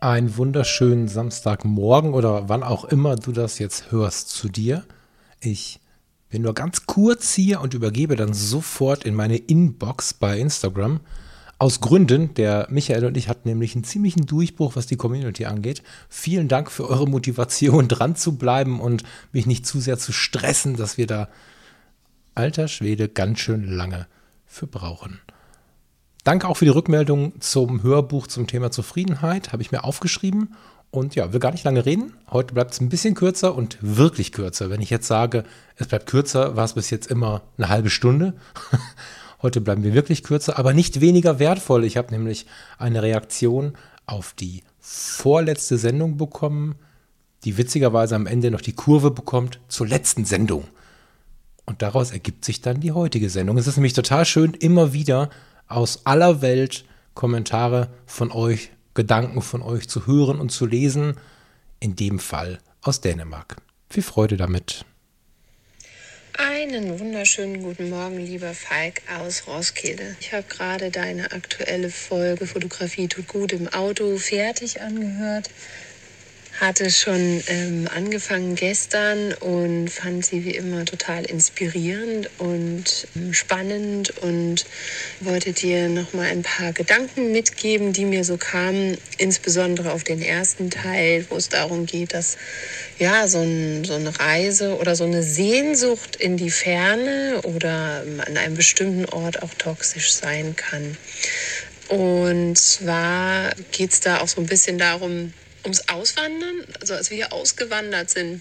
Einen wunderschönen Samstagmorgen oder wann auch immer du das jetzt hörst zu dir. Ich bin nur ganz kurz hier und übergebe dann sofort in meine Inbox bei Instagram. Aus Gründen, der Michael und ich hatten nämlich einen ziemlichen Durchbruch, was die Community angeht. Vielen Dank für eure Motivation, dran zu bleiben und mich nicht zu sehr zu stressen, dass wir da alter Schwede ganz schön lange für brauchen. Danke auch für die Rückmeldung zum Hörbuch zum Thema Zufriedenheit, habe ich mir aufgeschrieben und ja, will gar nicht lange reden. Heute bleibt es ein bisschen kürzer und wirklich kürzer. Wenn ich jetzt sage, es bleibt kürzer, war es bis jetzt immer eine halbe Stunde. Heute bleiben wir wirklich kürzer, aber nicht weniger wertvoll. Ich habe nämlich eine Reaktion auf die vorletzte Sendung bekommen, die witzigerweise am Ende noch die Kurve bekommt zur letzten Sendung. Und daraus ergibt sich dann die heutige Sendung. Es ist nämlich total schön, immer wieder aus aller Welt Kommentare von euch Gedanken von euch zu hören und zu lesen, in dem Fall aus Dänemark. Viel Freude damit. Einen wunderschönen guten Morgen, lieber Falk aus Roskilde. Ich habe gerade deine aktuelle Folge Fotografie tut gut im Auto fertig angehört hatte schon ähm, angefangen gestern und fand sie wie immer total inspirierend und ähm, spannend und wollte dir noch mal ein paar Gedanken mitgeben, die mir so kamen, insbesondere auf den ersten Teil, wo es darum geht, dass ja so, ein, so eine Reise oder so eine Sehnsucht in die Ferne oder ähm, an einem bestimmten Ort auch toxisch sein kann. Und zwar geht es da auch so ein bisschen darum, ums Auswandern, also als wir hier ausgewandert sind,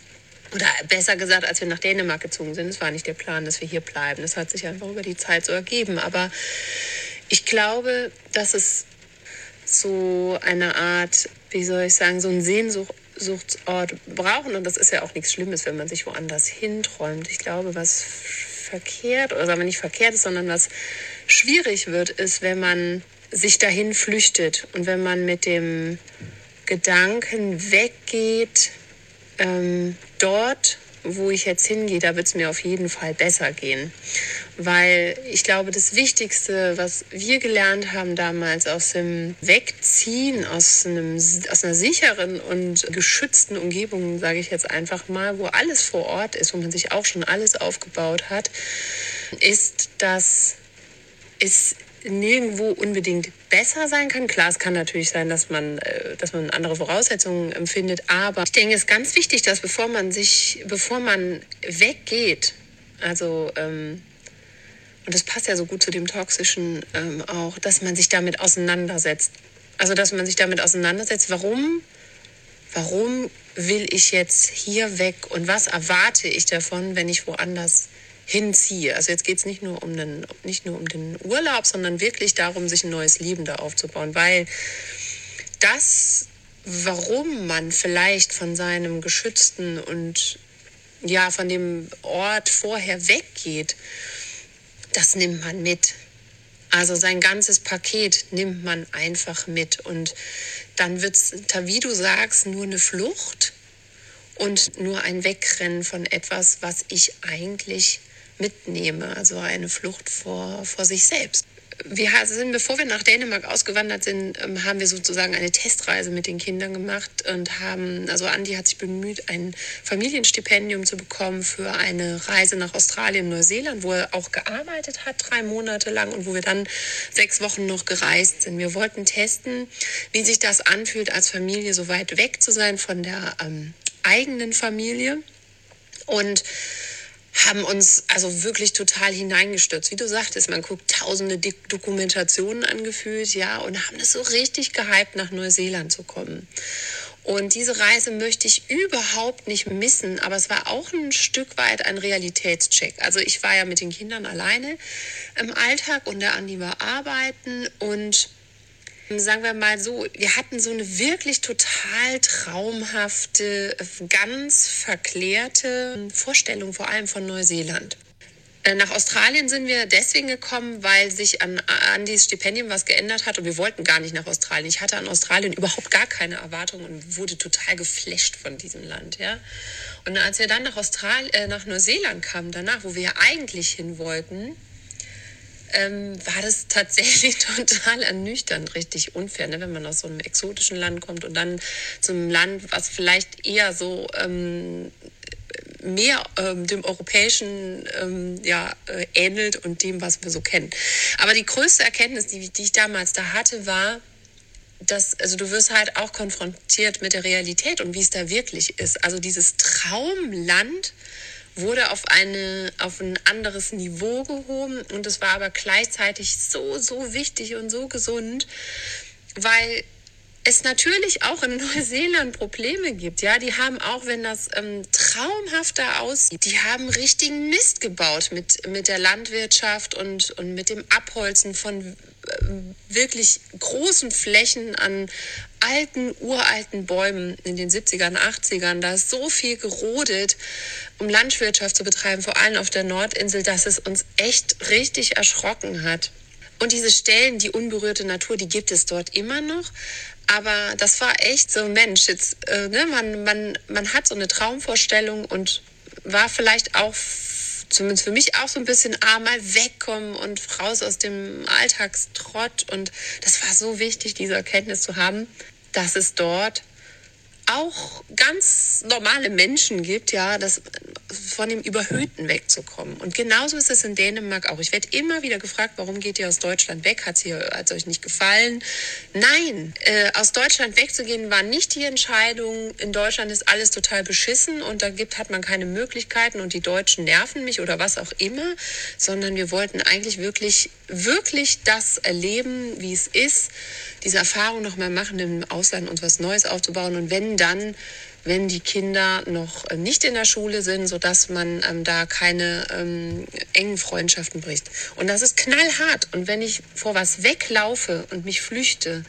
oder besser gesagt, als wir nach Dänemark gezogen sind, es war nicht der Plan, dass wir hier bleiben. Das hat sich einfach über die Zeit so ergeben. Aber ich glaube, dass es so eine Art, wie soll ich sagen, so einen Sehnsuchtsort brauchen. Und das ist ja auch nichts Schlimmes, wenn man sich woanders hinträumt. Ich glaube, was verkehrt, oder sagen wir nicht verkehrt ist, sondern was schwierig wird, ist, wenn man sich dahin flüchtet und wenn man mit dem Gedanken weggeht, ähm, dort, wo ich jetzt hingehe, da wird es mir auf jeden Fall besser gehen. Weil ich glaube, das Wichtigste, was wir gelernt haben damals aus dem Wegziehen, aus, einem, aus einer sicheren und geschützten Umgebung, sage ich jetzt einfach mal, wo alles vor Ort ist, wo man sich auch schon alles aufgebaut hat, ist, dass es nirgendwo unbedingt besser sein kann. Klar, es kann natürlich sein, dass man, äh, dass man andere Voraussetzungen empfindet, aber ich denke, es ist ganz wichtig, dass bevor man sich, bevor man weggeht, also ähm, und das passt ja so gut zu dem Toxischen ähm, auch, dass man sich damit auseinandersetzt. Also dass man sich damit auseinandersetzt, warum, warum will ich jetzt hier weg und was erwarte ich davon, wenn ich woanders hinziehe. Also jetzt geht es nicht, nur um den, nicht nur um den Urlaub, sondern wirklich darum, sich ein neues Leben da aufzubauen. Weil das, warum man vielleicht von seinem geschützten und ja, von dem Ort vorher weggeht, das nimmt man mit. Also sein ganzes Paket nimmt man einfach mit. Und dann wird es, wie du sagst, nur eine Flucht und nur ein Wegrennen von etwas, was ich eigentlich mitnehme, also eine Flucht vor, vor sich selbst. Wir sind, bevor wir nach Dänemark ausgewandert sind, ähm, haben wir sozusagen eine Testreise mit den Kindern gemacht und haben, also Andi hat sich bemüht, ein Familienstipendium zu bekommen für eine Reise nach Australien, Neuseeland, wo er auch gearbeitet hat, drei Monate lang und wo wir dann sechs Wochen noch gereist sind. Wir wollten testen, wie sich das anfühlt, als Familie so weit weg zu sein von der ähm, eigenen Familie. Und haben uns also wirklich total hineingestürzt. Wie du sagtest, man guckt tausende Dokumentationen angefühlt, ja, und haben es so richtig gehypt, nach Neuseeland zu kommen. Und diese Reise möchte ich überhaupt nicht missen, aber es war auch ein Stück weit ein Realitätscheck. Also ich war ja mit den Kindern alleine im Alltag und der Andi war arbeiten und sagen wir mal so, wir hatten so eine wirklich total traumhafte, ganz verklärte Vorstellung vor allem von Neuseeland. Äh, nach Australien sind wir deswegen gekommen, weil sich an Andys Stipendium was geändert hat und wir wollten gar nicht nach Australien. Ich hatte an Australien überhaupt gar keine Erwartungen und wurde total geflasht von diesem Land, ja. Und als wir dann nach Australien, äh, nach Neuseeland kamen, danach, wo wir ja eigentlich hin wollten, ähm, war das tatsächlich total ernüchternd, richtig unfair, ne? wenn man aus so einem exotischen Land kommt und dann zu einem Land, was vielleicht eher so ähm, mehr ähm, dem europäischen ähm, ja, äh, ähnelt und dem, was wir so kennen. Aber die größte Erkenntnis, die, die ich damals da hatte, war, dass, also du wirst halt auch konfrontiert mit der Realität und wie es da wirklich ist. Also dieses Traumland wurde auf, eine, auf ein anderes Niveau gehoben und es war aber gleichzeitig so, so wichtig und so gesund, weil es natürlich auch in Neuseeland Probleme gibt. Ja, die haben auch, wenn das ähm, traumhafter aussieht, die haben richtigen Mist gebaut mit, mit der Landwirtschaft und, und mit dem Abholzen von äh, wirklich großen Flächen an alten, uralten Bäumen in den 70ern, 80ern. Da ist so viel gerodet, um Landwirtschaft zu betreiben, vor allem auf der Nordinsel, dass es uns echt richtig erschrocken hat. Und diese Stellen, die unberührte Natur, die gibt es dort immer noch. Aber das war echt so, Mensch, jetzt, äh, ne, man, man, man hat so eine Traumvorstellung und war vielleicht auch, zumindest für mich auch so ein bisschen, ah, mal wegkommen und raus aus dem Alltagstrott. Und das war so wichtig, diese Erkenntnis zu haben, dass es dort auch ganz normale Menschen gibt, ja, das von dem Überhöhten wegzukommen. Und genauso ist es in Dänemark auch. Ich werde immer wieder gefragt, warum geht ihr aus Deutschland weg? Hat es euch nicht gefallen? Nein, äh, aus Deutschland wegzugehen war nicht die Entscheidung. In Deutschland ist alles total beschissen und da gibt, hat man keine Möglichkeiten und die Deutschen nerven mich oder was auch immer, sondern wir wollten eigentlich wirklich, wirklich das erleben, wie es ist, diese Erfahrung nochmal machen, im Ausland uns was Neues aufzubauen und wenn dann wenn die Kinder noch äh, nicht in der Schule sind, sodass man ähm, da keine ähm, engen Freundschaften bricht. Und das ist knallhart. Und wenn ich vor was weglaufe und mich flüchte,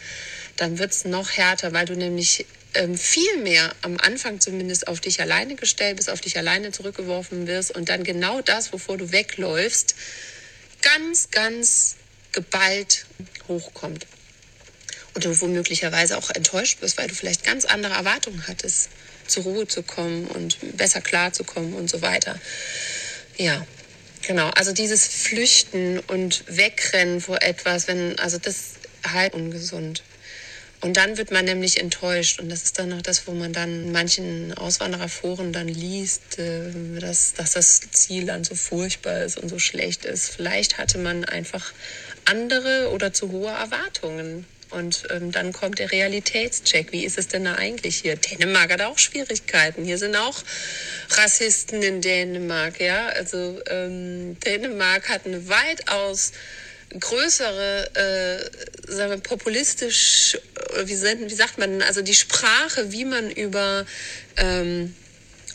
dann wird es noch härter, weil du nämlich ähm, viel mehr am Anfang zumindest auf dich alleine gestellt bist, auf dich alleine zurückgeworfen wirst und dann genau das, wovor du wegläufst, ganz, ganz geballt hochkommt. Und du womöglicherweise auch enttäuscht bist, weil du vielleicht ganz andere Erwartungen hattest zur Ruhe zu kommen und besser klarzukommen und so weiter. Ja, genau. Also dieses Flüchten und Wegrennen vor etwas, wenn, also das halt ungesund. Und dann wird man nämlich enttäuscht. Und das ist dann noch das, wo man dann in manchen Auswandererforen dann liest, äh, dass, dass das Ziel dann so furchtbar ist und so schlecht ist. Vielleicht hatte man einfach andere oder zu hohe Erwartungen. Und ähm, dann kommt der Realitätscheck. Wie ist es denn da eigentlich hier? Dänemark hat auch Schwierigkeiten. Hier sind auch Rassisten in Dänemark. Ja, also ähm, Dänemark hat eine weitaus größere, äh, sagen wir, populistisch, wie, wie sagt man, also die Sprache, wie man über ähm,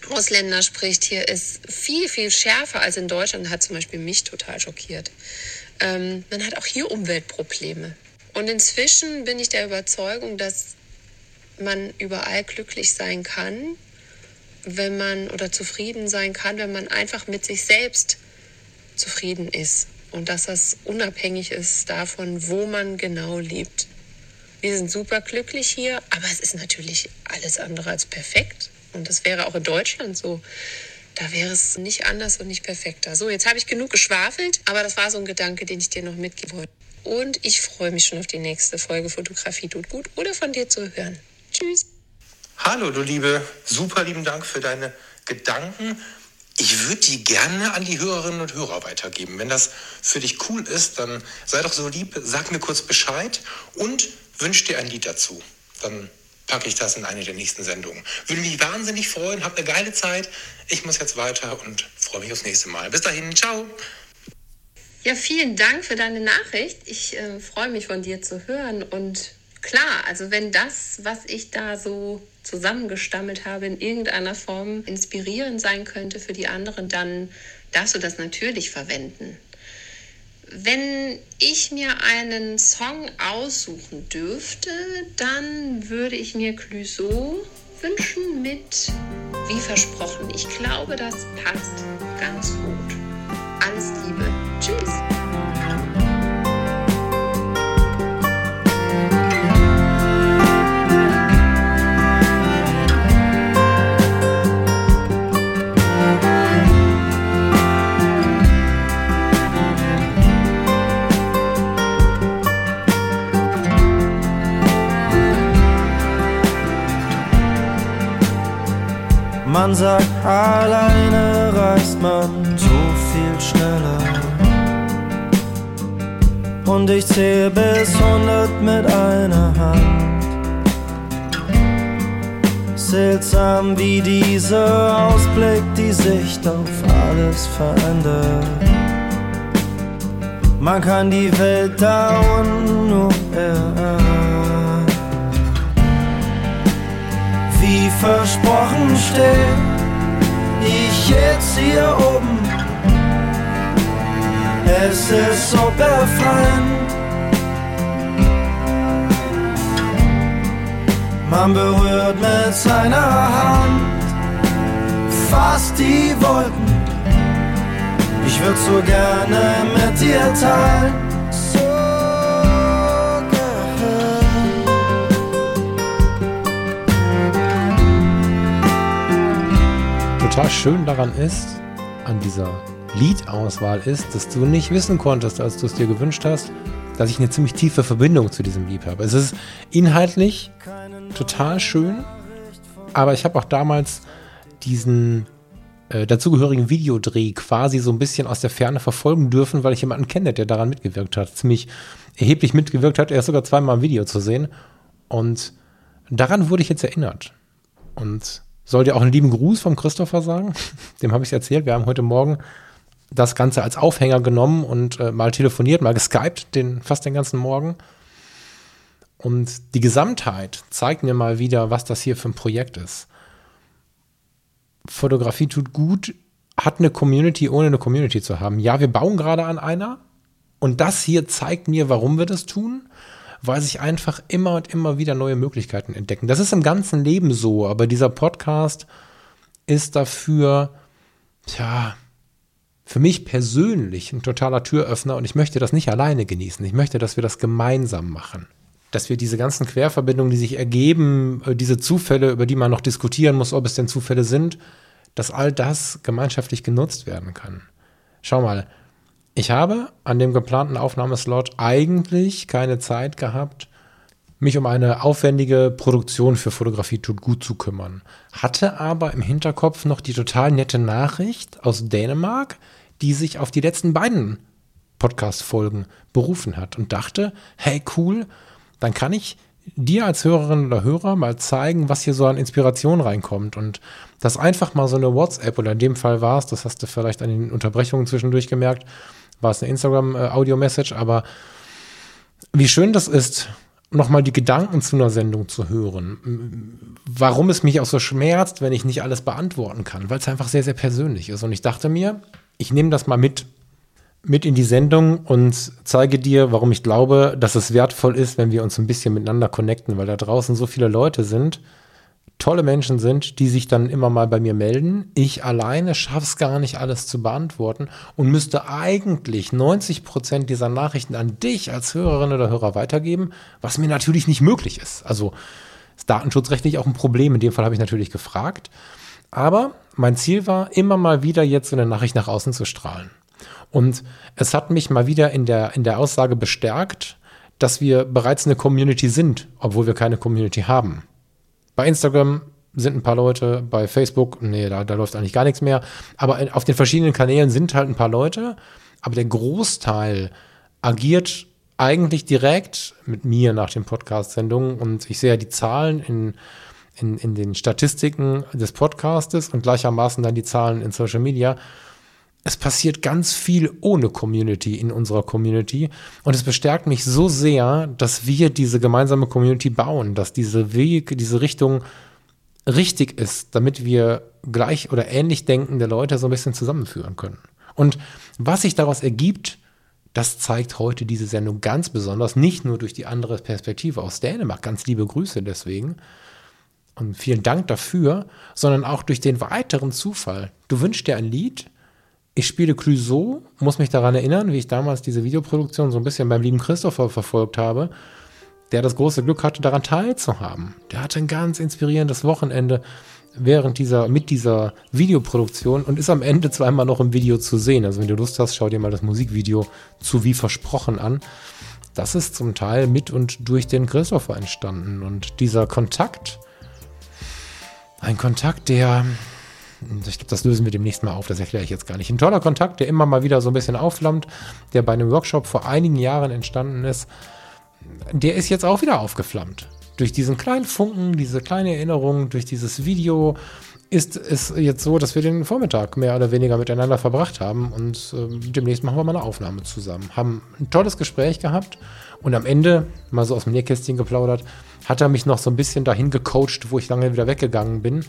Ausländer spricht, hier ist viel, viel schärfer als in Deutschland. Hat zum Beispiel mich total schockiert. Ähm, man hat auch hier Umweltprobleme. Und inzwischen bin ich der Überzeugung, dass man überall glücklich sein kann, wenn man oder zufrieden sein kann, wenn man einfach mit sich selbst zufrieden ist und dass das unabhängig ist davon, wo man genau lebt. Wir sind super glücklich hier, aber es ist natürlich alles andere als perfekt und das wäre auch in Deutschland so. Da wäre es nicht anders und nicht perfekter. So, jetzt habe ich genug geschwafelt, aber das war so ein Gedanke, den ich dir noch mitgeben wollte. Und ich freue mich schon auf die nächste Folge Fotografie tut gut oder von dir zu hören. Tschüss. Hallo, du Liebe. Super lieben Dank für deine Gedanken. Ich würde die gerne an die Hörerinnen und Hörer weitergeben. Wenn das für dich cool ist, dann sei doch so lieb, sag mir kurz Bescheid und wünsch dir ein Lied dazu. Dann packe ich das in eine der nächsten Sendungen. Würde mich wahnsinnig freuen, hab eine geile Zeit. Ich muss jetzt weiter und freue mich aufs nächste Mal. Bis dahin, ciao. Ja, vielen Dank für deine Nachricht. Ich äh, freue mich von dir zu hören. Und klar, also wenn das, was ich da so zusammengestammelt habe, in irgendeiner Form inspirierend sein könnte für die anderen, dann darfst du das natürlich verwenden. Wenn ich mir einen Song aussuchen dürfte, dann würde ich mir Clouseau wünschen mit Wie versprochen. Ich glaube, das passt ganz gut. Alles Liebe. Sagt, alleine reist man so viel schneller. Und ich zähle bis 100 mit einer Hand. Seltsam wie dieser Ausblick die Sicht auf alles verändert. Man kann die Welt da unten nur erahnen wie versprochen steht ich jetzt hier oben. Es ist so befreiend. Man berührt mit seiner Hand fast die Wolken. Ich würde so gerne mit dir teilen. Total schön daran ist, an dieser Liedauswahl ist, dass du nicht wissen konntest, als du es dir gewünscht hast, dass ich eine ziemlich tiefe Verbindung zu diesem Lied habe. Es ist inhaltlich total schön, aber ich habe auch damals diesen äh, dazugehörigen Videodreh quasi so ein bisschen aus der Ferne verfolgen dürfen, weil ich jemanden kenne, der daran mitgewirkt hat. Ziemlich erheblich mitgewirkt hat. Er ist sogar zweimal im Video zu sehen. Und daran wurde ich jetzt erinnert. Und soll dir auch einen lieben Gruß vom Christopher sagen. Dem habe ich erzählt. Wir haben heute Morgen das Ganze als Aufhänger genommen und äh, mal telefoniert, mal geskypt, den, fast den ganzen Morgen. Und die Gesamtheit zeigt mir mal wieder, was das hier für ein Projekt ist. Fotografie tut gut, hat eine Community, ohne eine Community zu haben. Ja, wir bauen gerade an einer. Und das hier zeigt mir, warum wir das tun weil sich einfach immer und immer wieder neue Möglichkeiten entdecken. Das ist im ganzen Leben so, aber dieser Podcast ist dafür, tja, für mich persönlich ein totaler Türöffner und ich möchte das nicht alleine genießen. Ich möchte, dass wir das gemeinsam machen. Dass wir diese ganzen Querverbindungen, die sich ergeben, äh, diese Zufälle, über die man noch diskutieren muss, ob es denn Zufälle sind, dass all das gemeinschaftlich genutzt werden kann. Schau mal, ich habe an dem geplanten Aufnahmeslot eigentlich keine Zeit gehabt, mich um eine aufwendige Produktion für Fotografie tut gut zu kümmern. Hatte aber im Hinterkopf noch die total nette Nachricht aus Dänemark, die sich auf die letzten beiden Podcast-Folgen berufen hat und dachte, hey cool, dann kann ich dir als Hörerin oder Hörer mal zeigen, was hier so an Inspiration reinkommt und das einfach mal so eine WhatsApp oder in dem Fall war es, das hast du vielleicht an den Unterbrechungen zwischendurch gemerkt, war es eine Instagram-Audio-Message, aber wie schön das ist, nochmal die Gedanken zu einer Sendung zu hören. Warum es mich auch so schmerzt, wenn ich nicht alles beantworten kann, weil es einfach sehr, sehr persönlich ist. Und ich dachte mir, ich nehme das mal mit, mit in die Sendung und zeige dir, warum ich glaube, dass es wertvoll ist, wenn wir uns ein bisschen miteinander connecten, weil da draußen so viele Leute sind, tolle Menschen sind, die sich dann immer mal bei mir melden. Ich alleine schaffe es gar nicht, alles zu beantworten und müsste eigentlich 90 Prozent dieser Nachrichten an dich als Hörerin oder Hörer weitergeben, was mir natürlich nicht möglich ist. Also ist datenschutzrechtlich auch ein Problem. In dem Fall habe ich natürlich gefragt. Aber mein Ziel war, immer mal wieder jetzt so eine Nachricht nach außen zu strahlen. Und es hat mich mal wieder in der, in der Aussage bestärkt, dass wir bereits eine Community sind, obwohl wir keine Community haben. Bei Instagram sind ein paar Leute, bei Facebook, nee, da, da läuft eigentlich gar nichts mehr. Aber auf den verschiedenen Kanälen sind halt ein paar Leute, aber der Großteil agiert eigentlich direkt mit mir nach den Podcast-Sendungen und ich sehe ja die Zahlen in, in, in den Statistiken des Podcastes und gleichermaßen dann die Zahlen in Social Media es passiert ganz viel ohne Community in unserer Community. Und es bestärkt mich so sehr, dass wir diese gemeinsame Community bauen, dass diese Weg, diese Richtung richtig ist, damit wir gleich oder ähnlich denkende Leute so ein bisschen zusammenführen können. Und was sich daraus ergibt, Das zeigt heute diese Sendung ganz besonders, nicht nur durch die andere Perspektive aus Dänemark. Ganz liebe Grüße deswegen. Und vielen Dank dafür, sondern auch durch den weiteren Zufall. Du wünschst dir ein Lied, ich spiele Clouseau, muss mich daran erinnern, wie ich damals diese Videoproduktion so ein bisschen beim lieben Christopher verfolgt habe, der das große Glück hatte, daran teilzuhaben. Der hatte ein ganz inspirierendes Wochenende während dieser, mit dieser Videoproduktion und ist am Ende zweimal noch im Video zu sehen. Also wenn du Lust hast, schau dir mal das Musikvideo zu wie versprochen an. Das ist zum Teil mit und durch den Christopher entstanden. Und dieser Kontakt, ein Kontakt, der, ich glaube, das lösen wir demnächst mal auf, das erkläre ich jetzt gar nicht. Ein toller Kontakt, der immer mal wieder so ein bisschen aufflammt, der bei einem Workshop vor einigen Jahren entstanden ist, der ist jetzt auch wieder aufgeflammt durch diesen kleinen Funken, diese kleine Erinnerung, durch dieses Video ist es jetzt so, dass wir den Vormittag mehr oder weniger miteinander verbracht haben und äh, demnächst machen wir mal eine Aufnahme zusammen. Haben ein tolles Gespräch gehabt und am Ende, mal so aus dem Nähkästchen geplaudert, hat er mich noch so ein bisschen dahin gecoacht, wo ich lange wieder weggegangen bin.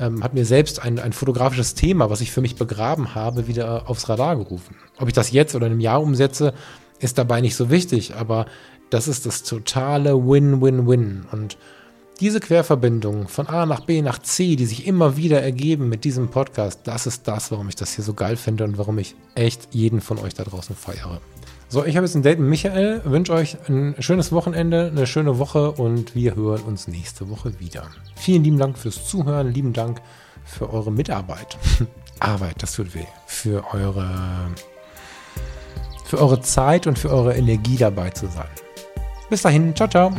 Ähm, hat mir selbst ein, ein fotografisches Thema, was ich für mich begraben habe, wieder aufs Radar gerufen. Ob ich das jetzt oder in einem Jahr umsetze, ist dabei nicht so wichtig, aber das ist das totale Win-Win-Win. Und diese Querverbindung von A nach B nach C, die sich immer wieder ergeben mit diesem Podcast, das ist das, warum ich das hier so geil finde und warum ich echt jeden von euch da draußen feiere. So, ich habe jetzt ein Date mit Michael, wünsche euch ein schönes Wochenende, eine schöne Woche und wir hören uns nächste Woche wieder. Vielen lieben Dank fürs Zuhören, lieben Dank für eure Mitarbeit. Arbeit, das tut weh. Für eure, für eure Zeit und für eure Energie dabei zu sein. Bis dahin, ciao, ciao.